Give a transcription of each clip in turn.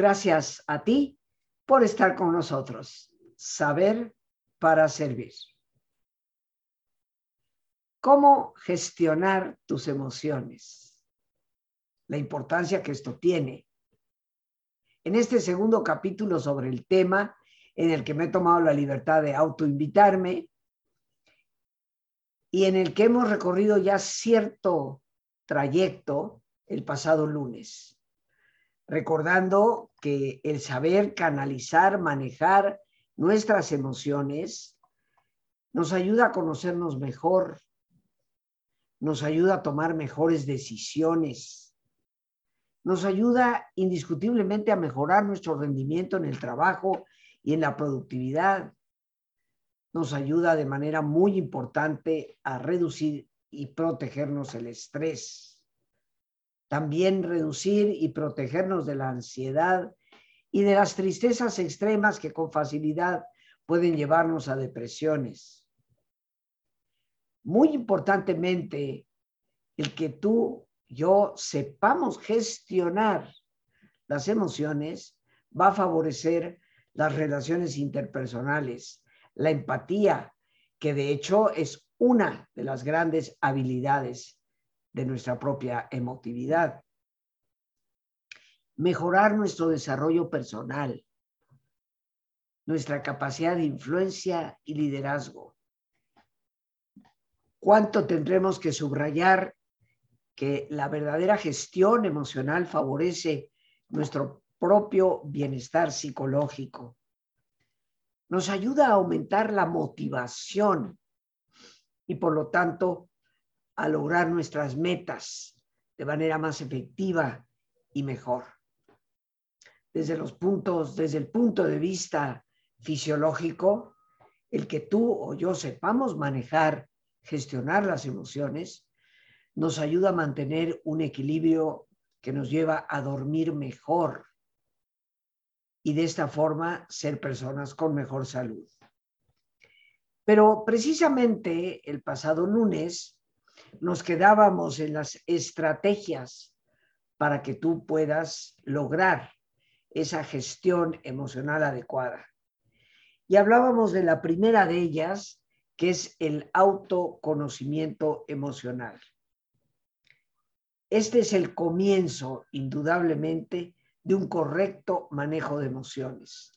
Gracias a ti por estar con nosotros. Saber para servir. ¿Cómo gestionar tus emociones? La importancia que esto tiene. En este segundo capítulo sobre el tema, en el que me he tomado la libertad de autoinvitarme y en el que hemos recorrido ya cierto trayecto el pasado lunes recordando que el saber canalizar, manejar nuestras emociones nos ayuda a conocernos mejor, nos ayuda a tomar mejores decisiones, nos ayuda indiscutiblemente a mejorar nuestro rendimiento en el trabajo y en la productividad, nos ayuda de manera muy importante a reducir y protegernos el estrés también reducir y protegernos de la ansiedad y de las tristezas extremas que con facilidad pueden llevarnos a depresiones. Muy importantemente, el que tú, yo sepamos gestionar las emociones va a favorecer las relaciones interpersonales, la empatía, que de hecho es una de las grandes habilidades de nuestra propia emotividad. Mejorar nuestro desarrollo personal, nuestra capacidad de influencia y liderazgo. ¿Cuánto tendremos que subrayar que la verdadera gestión emocional favorece nuestro propio bienestar psicológico? Nos ayuda a aumentar la motivación y por lo tanto a lograr nuestras metas de manera más efectiva y mejor. Desde los puntos, desde el punto de vista fisiológico, el que tú o yo sepamos manejar, gestionar las emociones, nos ayuda a mantener un equilibrio que nos lleva a dormir mejor y de esta forma ser personas con mejor salud. Pero precisamente el pasado lunes nos quedábamos en las estrategias para que tú puedas lograr esa gestión emocional adecuada. Y hablábamos de la primera de ellas, que es el autoconocimiento emocional. Este es el comienzo, indudablemente, de un correcto manejo de emociones.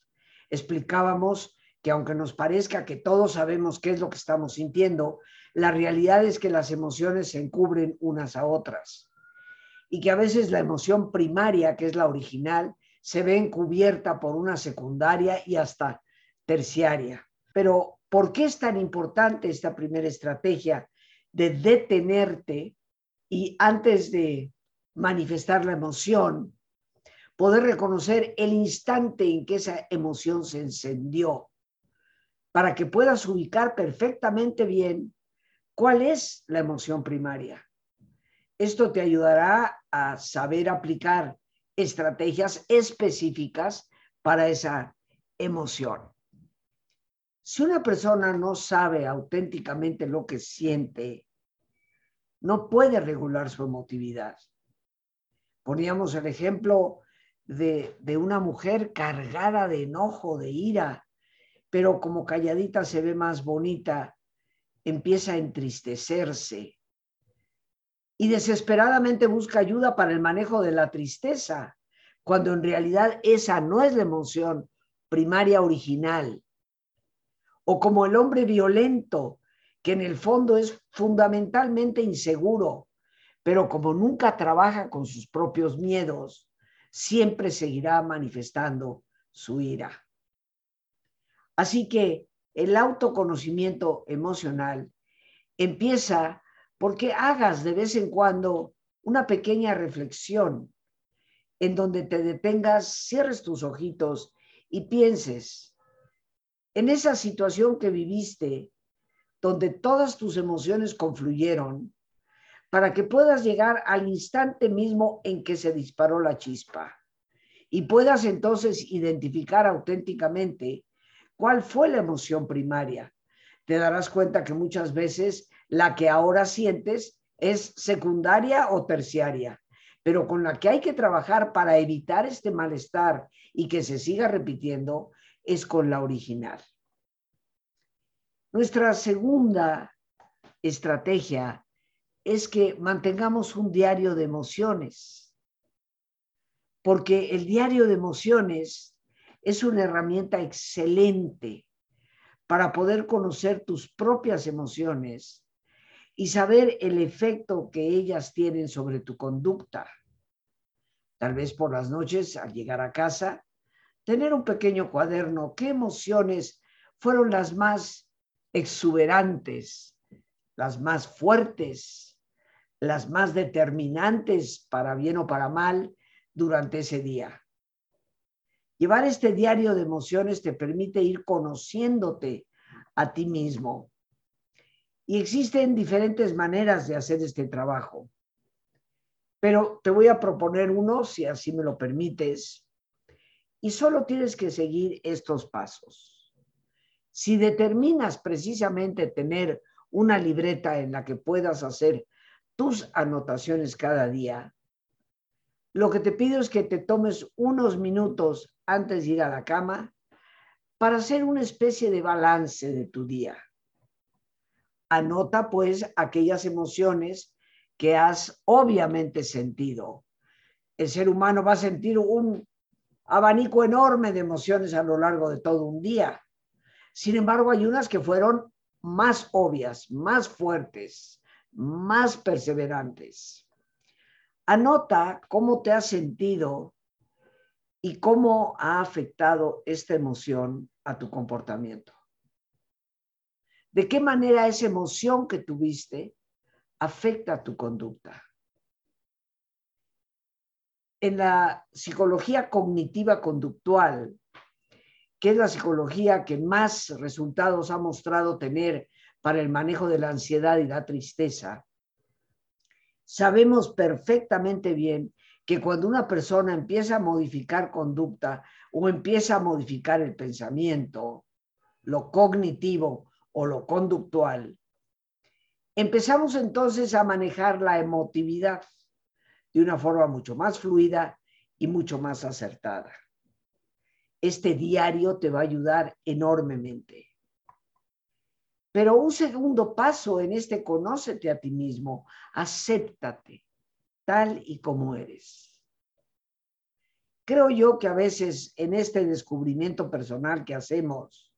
Explicábamos que aunque nos parezca que todos sabemos qué es lo que estamos sintiendo, la realidad es que las emociones se encubren unas a otras y que a veces la emoción primaria, que es la original, se ve encubierta por una secundaria y hasta terciaria. Pero, ¿por qué es tan importante esta primera estrategia de detenerte y antes de manifestar la emoción, poder reconocer el instante en que esa emoción se encendió, para que puedas ubicar perfectamente bien ¿Cuál es la emoción primaria? Esto te ayudará a saber aplicar estrategias específicas para esa emoción. Si una persona no sabe auténticamente lo que siente, no puede regular su emotividad. Poníamos el ejemplo de, de, una mujer cargada de enojo, de ira, pero como calladita se ve más bonita empieza a entristecerse y desesperadamente busca ayuda para el manejo de la tristeza, cuando en realidad esa no es la emoción primaria original. O como el hombre violento, que en el fondo es fundamentalmente inseguro, pero como nunca trabaja con sus propios miedos, siempre seguirá manifestando su ira. Así que el autoconocimiento emocional empieza porque hagas de vez en cuando una pequeña reflexión en donde te detengas, cierres tus ojitos y pienses en esa situación que viviste, donde todas tus emociones confluyeron, para que puedas llegar al instante mismo en que se disparó la chispa y puedas entonces identificar auténticamente ¿Cuál fue la emoción primaria? Te darás cuenta que muchas veces la que ahora sientes es secundaria o terciaria, pero con la que hay que trabajar para evitar este malestar y que se siga repitiendo es con la original. Nuestra segunda estrategia es que mantengamos un diario de emociones, porque el diario de emociones es una herramienta excelente para poder conocer tus propias emociones y saber el efecto que ellas tienen sobre tu conducta. Tal vez por las noches, al llegar a casa, tener un pequeño cuaderno, qué emociones fueron las más exuberantes, las más fuertes, las más determinantes para bien o para mal durante ese día. Llevar este diario de emociones te permite ir conociéndote a ti mismo. Y existen diferentes maneras de hacer este trabajo. Pero te voy a proponer uno, si así me lo permites, y solo tienes que seguir estos pasos. Si determinas precisamente tener una libreta en la que puedas hacer tus anotaciones cada día, lo que te pido es que te tomes unos minutos antes de ir a la cama para hacer una especie de balance de tu día. Anota pues aquellas emociones que has obviamente sentido. El ser humano va a sentir un abanico enorme de emociones a lo largo de todo un día. Sin embargo, hay unas que fueron más obvias, más fuertes, más perseverantes. Anota cómo te has sentido y cómo ha afectado esta emoción a tu comportamiento. ¿De qué manera esa emoción que tuviste afecta tu conducta? En la psicología cognitiva conductual, que es la psicología que más resultados ha mostrado tener para el manejo de la ansiedad y la tristeza, sabemos perfectamente bien que cuando una persona empieza a modificar conducta o empieza a modificar el pensamiento, lo cognitivo o lo conductual, empezamos entonces a manejar la emotividad de una forma mucho más fluida y mucho más acertada. Este diario te va a ayudar enormemente. Pero un segundo paso en este conócete a ti mismo, acéptate tal y como eres. Creo yo que a veces en este descubrimiento personal que hacemos,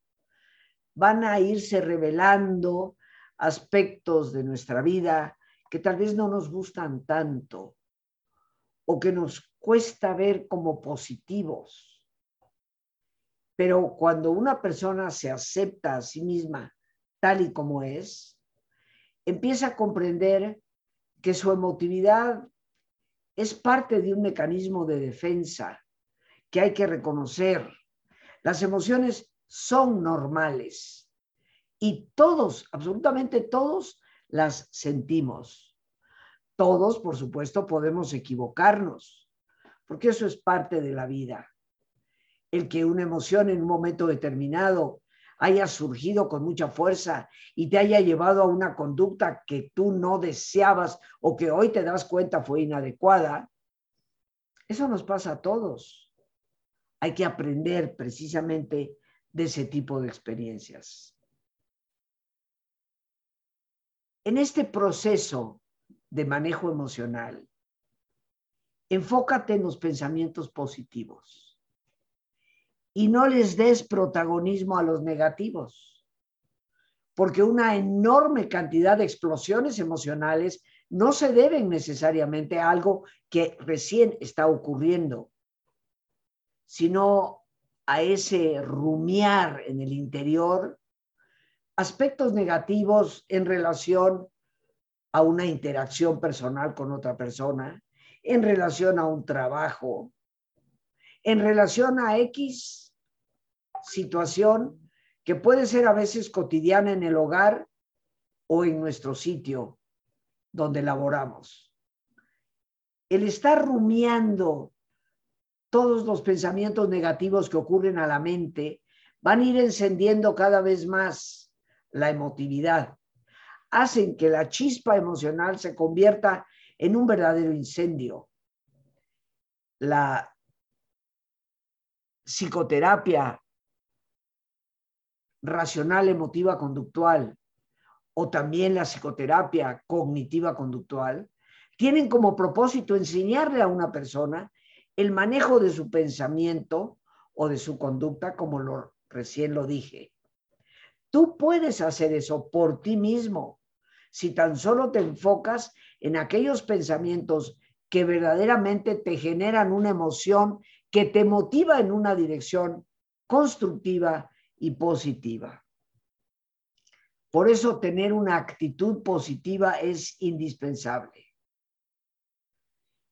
van a irse revelando aspectos de nuestra vida que tal vez no nos gustan tanto o que nos cuesta ver como positivos. Pero cuando una persona se acepta a sí misma tal y como es, empieza a comprender que su emotividad es parte de un mecanismo de defensa que hay que reconocer. Las emociones son normales y todos, absolutamente todos, las sentimos. Todos, por supuesto, podemos equivocarnos, porque eso es parte de la vida. El que una emoción en un momento determinado haya surgido con mucha fuerza y te haya llevado a una conducta que tú no deseabas o que hoy te das cuenta fue inadecuada, eso nos pasa a todos. Hay que aprender precisamente de ese tipo de experiencias. En este proceso de manejo emocional, enfócate en los pensamientos positivos y no les des protagonismo a los negativos, porque una enorme cantidad de explosiones emocionales no se deben necesariamente a algo que recién está ocurriendo, sino a ese rumiar en el interior aspectos negativos en relación a una interacción personal con otra persona, en relación a un trabajo, en relación a X situación que puede ser a veces cotidiana en el hogar o en nuestro sitio donde laboramos. El estar rumiando todos los pensamientos negativos que ocurren a la mente van a ir encendiendo cada vez más la emotividad. Hacen que la chispa emocional se convierta en un verdadero incendio la psicoterapia racional emotiva conductual o también la psicoterapia cognitiva conductual, tienen como propósito enseñarle a una persona el manejo de su pensamiento o de su conducta, como lo, recién lo dije. Tú puedes hacer eso por ti mismo si tan solo te enfocas en aquellos pensamientos que verdaderamente te generan una emoción que te motiva en una dirección constructiva y positiva. Por eso tener una actitud positiva es indispensable.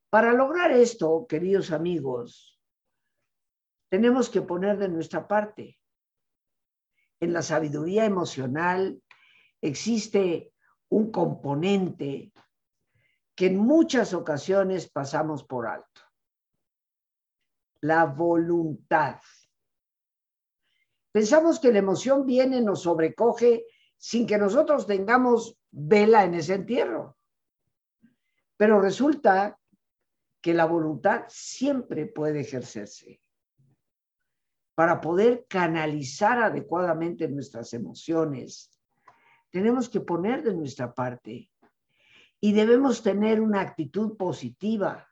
Para lograr esto, queridos amigos, tenemos que poner de nuestra parte. En la sabiduría emocional existe un componente que en muchas ocasiones pasamos por alto. La voluntad. Pensamos que la emoción viene, nos sobrecoge sin que nosotros tengamos vela en ese entierro. Pero resulta que la voluntad siempre puede ejercerse para poder canalizar adecuadamente nuestras emociones. Tenemos que poner de nuestra parte y debemos tener una actitud positiva,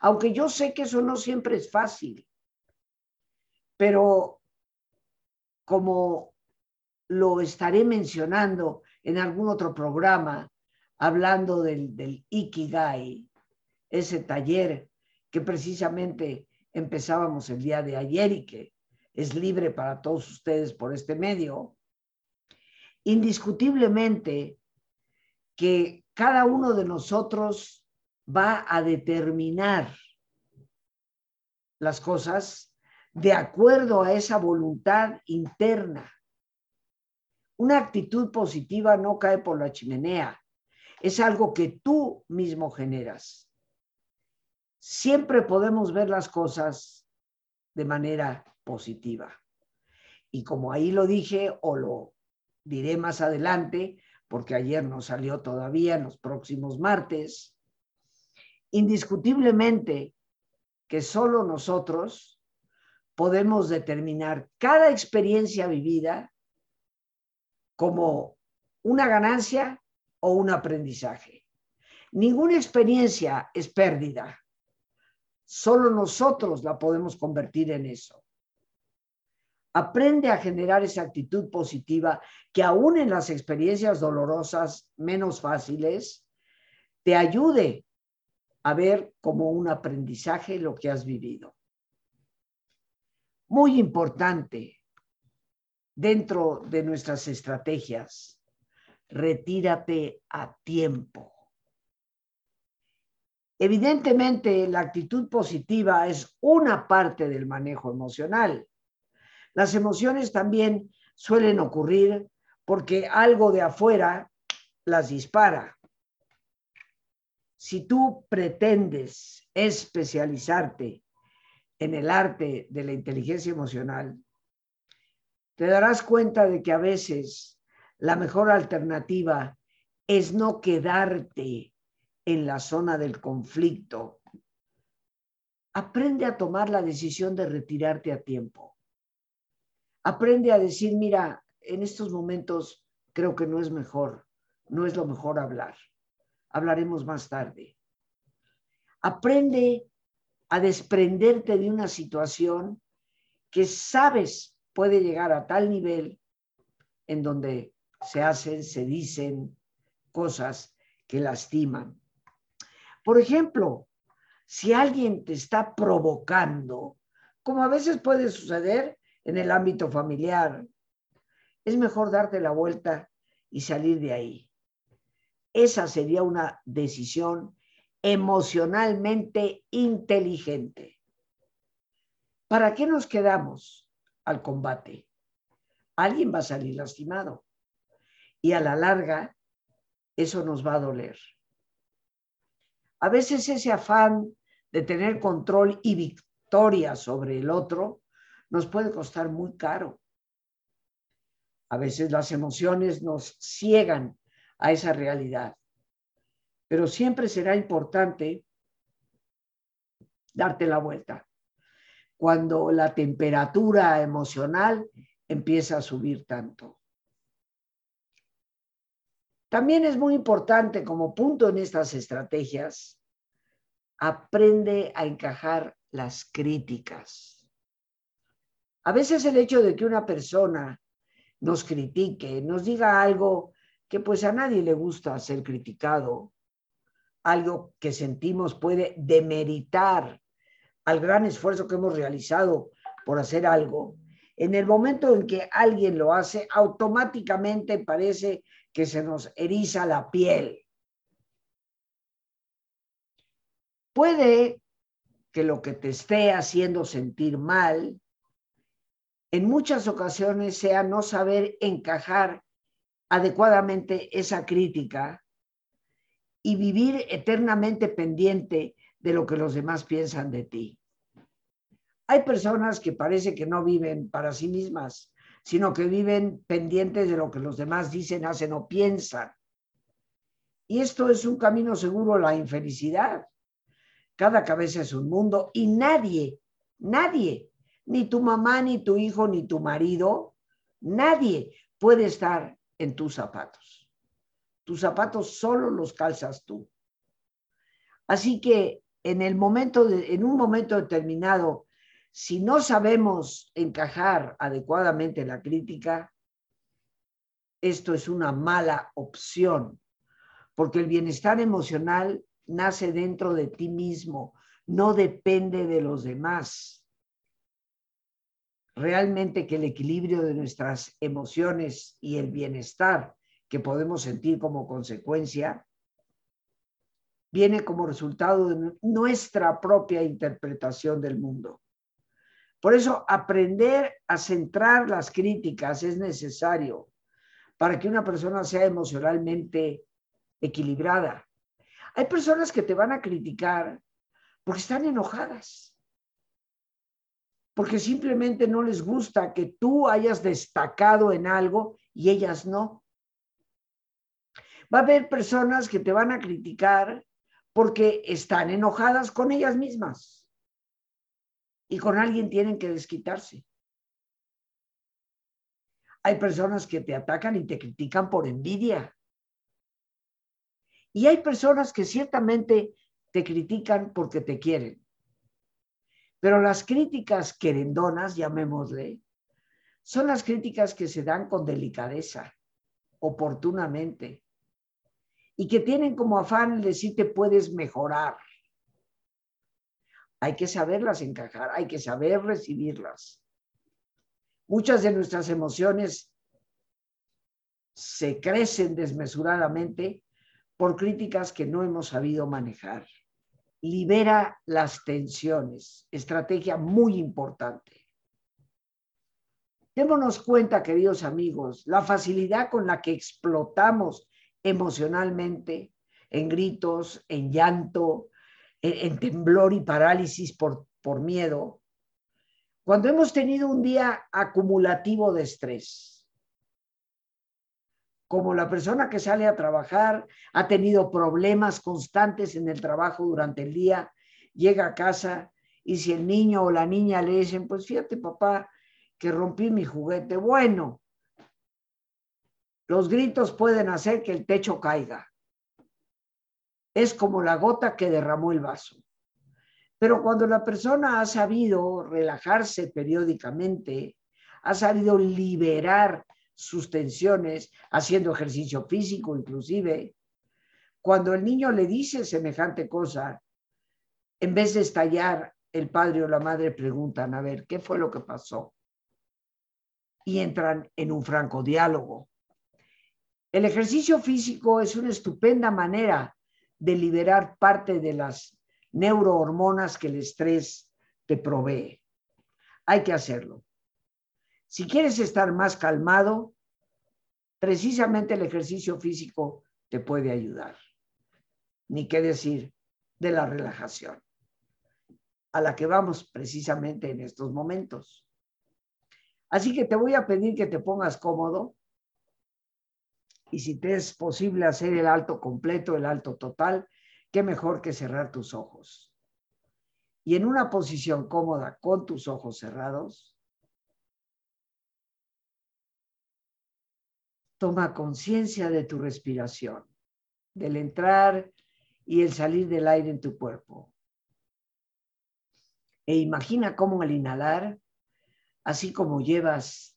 aunque yo sé que eso no siempre es fácil, pero como lo estaré mencionando en algún otro programa, hablando del, Ikigai, ese taller que precisamente empezábamos el día de ayer y que es libre para todos ustedes por este medio, indiscutiblemente que cada uno de nosotros va a determinar las cosas de acuerdo a esa voluntad interna. Una actitud positiva no cae por la chimenea, es algo que tú mismo generas. Siempre podemos ver las cosas de manera positiva. Y como ahí lo dije o lo diré más adelante, porque ayer no salió todavía, en los próximos martes, indiscutiblemente que solo nosotros podemos determinar cada experiencia vivida como una ganancia o un aprendizaje. Ninguna experiencia es pérdida. Solo nosotros la podemos convertir en eso. Aprende a generar esa actitud positiva que aún en las experiencias dolorosas menos fáciles, te ayude a ver como un aprendizaje lo que has vivido muy importante dentro de nuestras estrategias. Retírate a tiempo. Evidentemente, la actitud positiva es una parte del manejo emocional. Las emociones también suelen ocurrir porque algo de afuera las dispara. Si tú pretendes especializarte en el arte de la inteligencia emocional, te darás cuenta de que a veces la mejor alternativa es no quedarte en la zona del conflicto. Aprende a tomar la decisión de retirarte a tiempo. Aprende a decir, mira, en estos momentos creo que no es mejor, no es lo mejor hablar. Hablaremos más tarde. Aprende a desprenderte de una situación que sabes puede llegar a tal nivel en donde se hacen, se dicen cosas que lastiman. Por ejemplo, si alguien te está provocando, como a veces puede suceder en el ámbito familiar, es mejor darte la vuelta y salir de ahí. Esa sería una decisión emocionalmente inteligente. ¿Para qué nos quedamos al combate? Alguien va a salir lastimado y a la larga eso nos va a doler. A veces ese afán de tener control y victoria sobre el otro nos puede costar muy caro. A veces las emociones nos ciegan a esa realidad pero siempre será importante darte la vuelta. Cuando la temperatura emocional empieza a subir tanto. También es muy importante como punto en estas estrategias, aprende a encajar las críticas. A veces el hecho de que una persona nos critique, nos diga algo que pues a nadie le gusta ser criticado, algo que sentimos puede demeritar al gran esfuerzo que hemos realizado por hacer algo, en el momento en que alguien lo hace, automáticamente parece que se nos eriza la piel. Puede que lo que te esté haciendo sentir mal, en muchas ocasiones sea no saber encajar adecuadamente esa crítica y vivir eternamente pendiente de lo que los demás piensan de ti. Hay personas que parece que no viven para sí mismas, sino que viven pendientes de lo que los demás dicen, hacen o piensan. Y esto es un camino seguro a la infelicidad. Cada cabeza es un mundo y nadie, nadie, ni tu mamá, ni tu hijo, ni tu marido, nadie puede estar en tus zapatos. Tus zapatos solo los calzas tú. Así que en el momento en un momento determinado si no sabemos encajar adecuadamente la crítica, esto es una mala opción, porque el bienestar emocional nace dentro de ti mismo, no depende de los demás. Realmente que el equilibrio de nuestras emociones y el bienestar que podemos sentir como consecuencia viene como resultado de nuestra propia interpretación del mundo. Por eso aprender a centrar las críticas es necesario para que una persona sea emocionalmente equilibrada. Hay personas que te van a criticar porque están enojadas, porque simplemente no les gusta que tú hayas destacado en algo y ellas no. Va a haber personas que te van a criticar porque están enojadas con ellas mismas y con alguien tienen que desquitarse. Hay personas que te atacan y te critican por envidia. Y hay personas que ciertamente te critican porque te quieren. Pero las críticas querendonas, llamémosle, son las críticas que se dan con delicadeza, oportunamente, y que tienen como afán el decir te puedes mejorar. Hay que saberlas encajar, hay que saber recibirlas. Muchas de nuestras emociones se crecen desmesuradamente por críticas que no hemos sabido manejar. Libera las tensiones, estrategia muy importante. Démonos cuenta, queridos amigos, la facilidad con la que explotamos emocionalmente en gritos, en llanto, en, temblor y parálisis por, por miedo, cuando hemos tenido un día acumulativo de estrés, como la persona que sale a trabajar ha tenido problemas constantes en el trabajo durante el día, llega a casa y si el niño o la niña le dicen, pues fíjate papá, que rompí mi juguete, bueno, los gritos pueden hacer que el techo caiga es como la gota que derramó el vaso. Pero cuando la persona ha sabido relajarse periódicamente, ha sabido liberar sus tensiones, haciendo ejercicio físico inclusive, cuando el niño le dice semejante cosa, en vez de estallar, el padre o la madre preguntan, a ver, ¿qué fue lo que pasó? Y entran en un franco diálogo. El ejercicio físico es una estupenda manera de liberar parte de las neurohormonas que el estrés te provee. Hay que hacerlo. Si quieres estar más calmado, precisamente el ejercicio físico te puede ayudar. Ni qué decir de la relajación, a la que vamos precisamente en estos momentos. Así que te voy a pedir que te pongas cómodo y si te es posible hacer el alto completo, el alto total, qué mejor que cerrar tus ojos. Y en una posición cómoda con tus ojos cerrados, toma conciencia de tu respiración, del entrar y el salir del aire en tu cuerpo. E imagina cómo al inhalar, así como llevas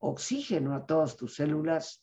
oxígeno a todas tus células,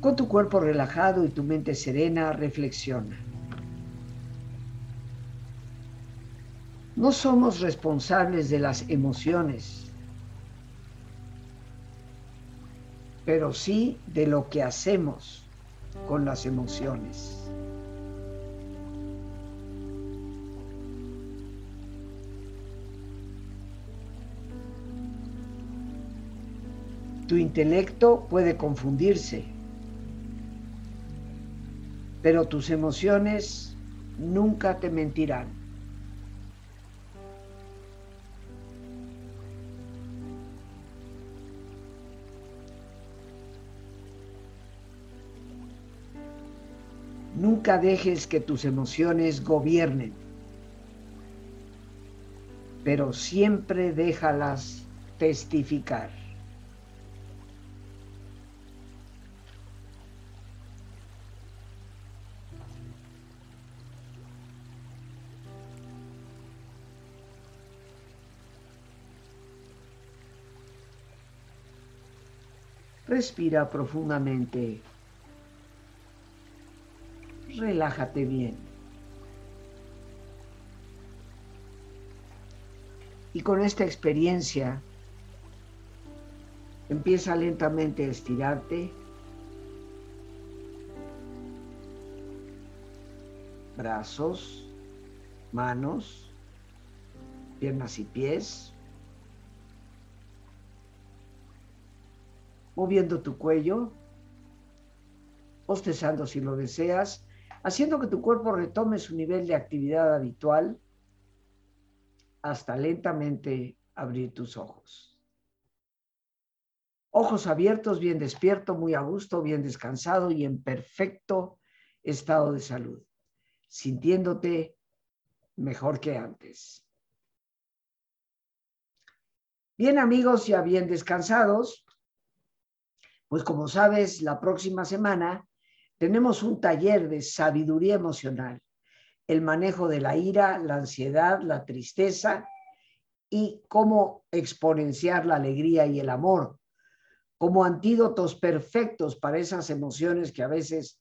Con tu cuerpo relajado y tu mente serena, reflexiona. No somos responsables de las emociones, pero sí de lo que hacemos con las emociones. Tu intelecto puede confundirse, pero tus emociones nunca te mentirán. Nunca dejes que tus emociones gobiernen, pero siempre déjalas testificar. Respira profundamente relájate bien. Y con esta experiencia, empieza lentamente a estirarte. Brazos, manos, piernas y pies. Moviendo tu cuello, bostezando si lo deseas haciendo que tu cuerpo retome su nivel de actividad habitual hasta lentamente abrir tus ojos. Ojos abiertos, bien despierto, muy a gusto, bien descansado y en perfecto estado de salud, sintiéndote mejor que antes. Bien amigos, ya bien descansados, pues como sabes, la próxima semana tenemos un taller de sabiduría emocional, el manejo de la ira, la ansiedad, la tristeza y cómo exponenciar la alegría y el amor como antídotos perfectos para esas emociones que a veces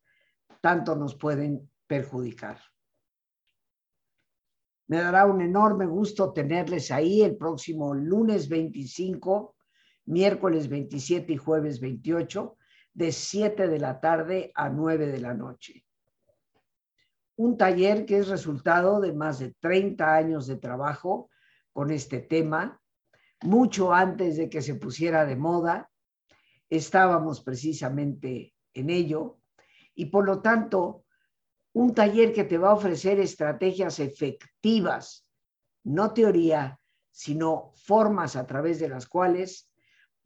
tanto nos pueden perjudicar. Me dará un enorme gusto tenerles ahí el próximo lunes 25, miércoles 27 y jueves 28 de 7 de la tarde a 9 de la noche. Un taller que es resultado de más de 30 años de trabajo con este tema, mucho antes de que se pusiera de moda. Estábamos precisamente en ello y por lo tanto, un taller que te va a ofrecer estrategias efectivas, no teoría, sino formas a través de las cuales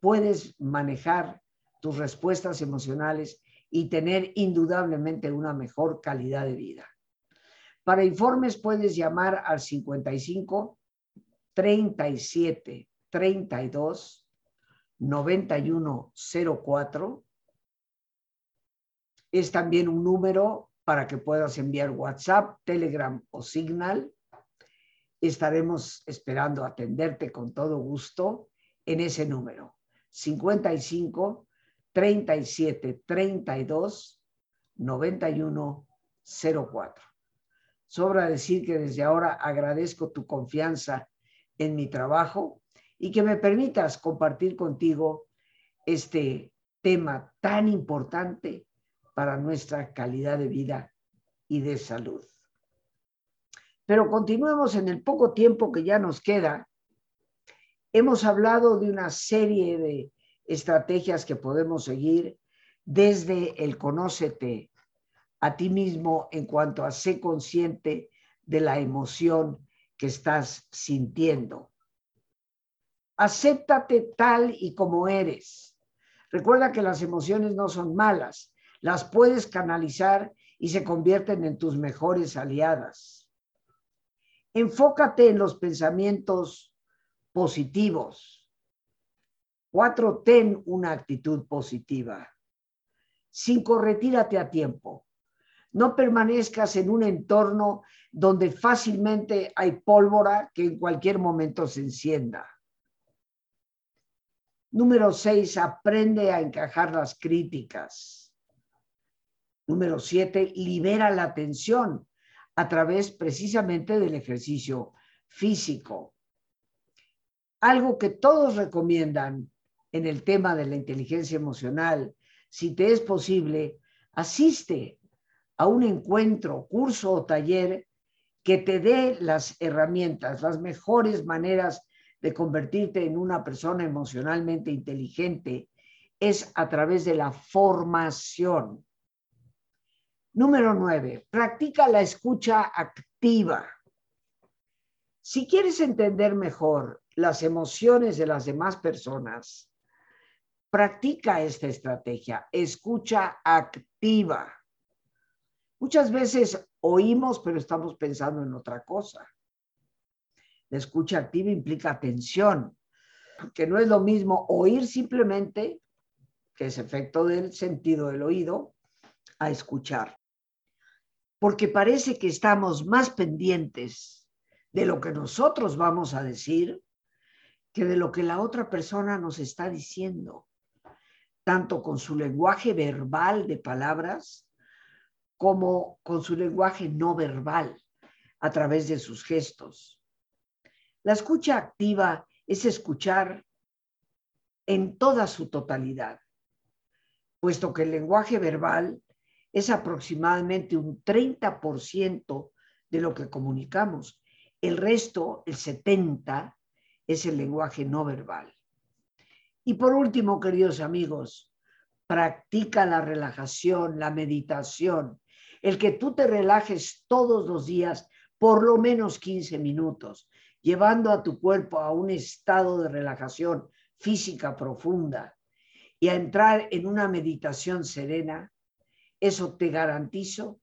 puedes manejar tus respuestas emocionales y tener indudablemente una mejor calidad de vida. Para informes puedes llamar al 55 37 32 91 04. Es también un número para que puedas enviar WhatsApp, Telegram o Signal. Estaremos esperando atenderte con todo gusto en ese número. 55 37 32 91 04. Sobra decir que desde ahora agradezco tu confianza en mi trabajo y que me permitas compartir contigo este tema tan importante para nuestra calidad de vida y de salud. Pero continuemos en el poco tiempo que ya nos queda. Hemos hablado de una serie de estrategias que podemos seguir desde el conócete a ti mismo en cuanto a ser consciente de la emoción que estás sintiendo. Acéptate tal y como eres. Recuerda que las emociones no son malas, las puedes canalizar y se convierten en tus mejores aliadas. Enfócate en los pensamientos positivos. Cuatro, ten una actitud positiva. Cinco, retírate a tiempo. No permanezcas en un entorno donde fácilmente hay pólvora que en cualquier momento se encienda. Número seis, aprende a encajar las críticas. Número siete, libera la tensión a través precisamente del ejercicio físico. Algo que todos recomiendan en el tema de la inteligencia emocional, si te es posible, asiste a un encuentro, curso o taller que te dé las herramientas, las mejores maneras de convertirte en una persona emocionalmente inteligente es a través de la formación. Número nueve, practica la escucha activa. Si quieres entender mejor las emociones de las demás personas, practica esta estrategia, escucha activa. Muchas veces oímos, pero estamos pensando en otra cosa. La escucha activa implica atención, que no es lo mismo oír simplemente, que es efecto del sentido del oído, a escuchar porque parece que estamos más pendientes de lo que nosotros vamos a decir que de lo que la otra persona nos está diciendo, tanto con su lenguaje verbal de palabras como con su lenguaje no verbal a través de sus gestos. La escucha activa es escuchar en toda su totalidad, puesto que el lenguaje verbal es aproximadamente un 30% de lo que comunicamos. El resto, el 70%, es el lenguaje no verbal. Y por último, queridos amigos, practica la relajación, la meditación, el que tú te relajes todos los días por lo menos 15 minutos, llevando a tu cuerpo a un estado de relajación física profunda y a entrar en una meditación serena, eso te garantizo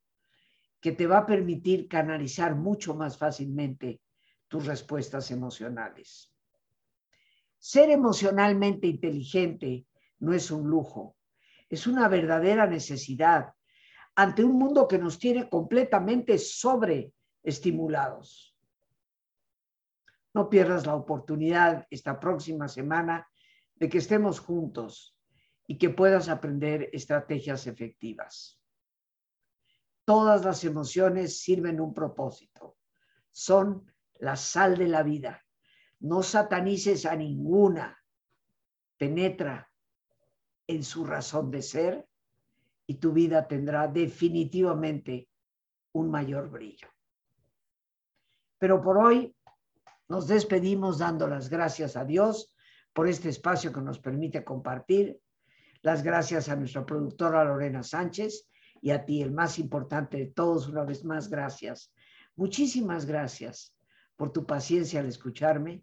que te va a permitir canalizar mucho más fácilmente tus respuestas emocionales. Ser emocionalmente inteligente no es un lujo, es una verdadera necesidad ante un mundo que nos tiene completamente sobreestimulados. No pierdas la oportunidad esta próxima semana de que estemos juntos y que puedas aprender estrategias efectivas. Todas las emociones sirven un propósito. Son la sal de la vida. No satanices a ninguna. Penetra en su razón de ser y tu vida tendrá definitivamente un mayor brillo. Pero por hoy nos despedimos dando las gracias a Dios por este espacio que nos permite compartir las gracias a nuestra productora Lorena Sánchez y a ti, el más importante de todos, una vez más, gracias. Muchísimas gracias por tu paciencia al escucharme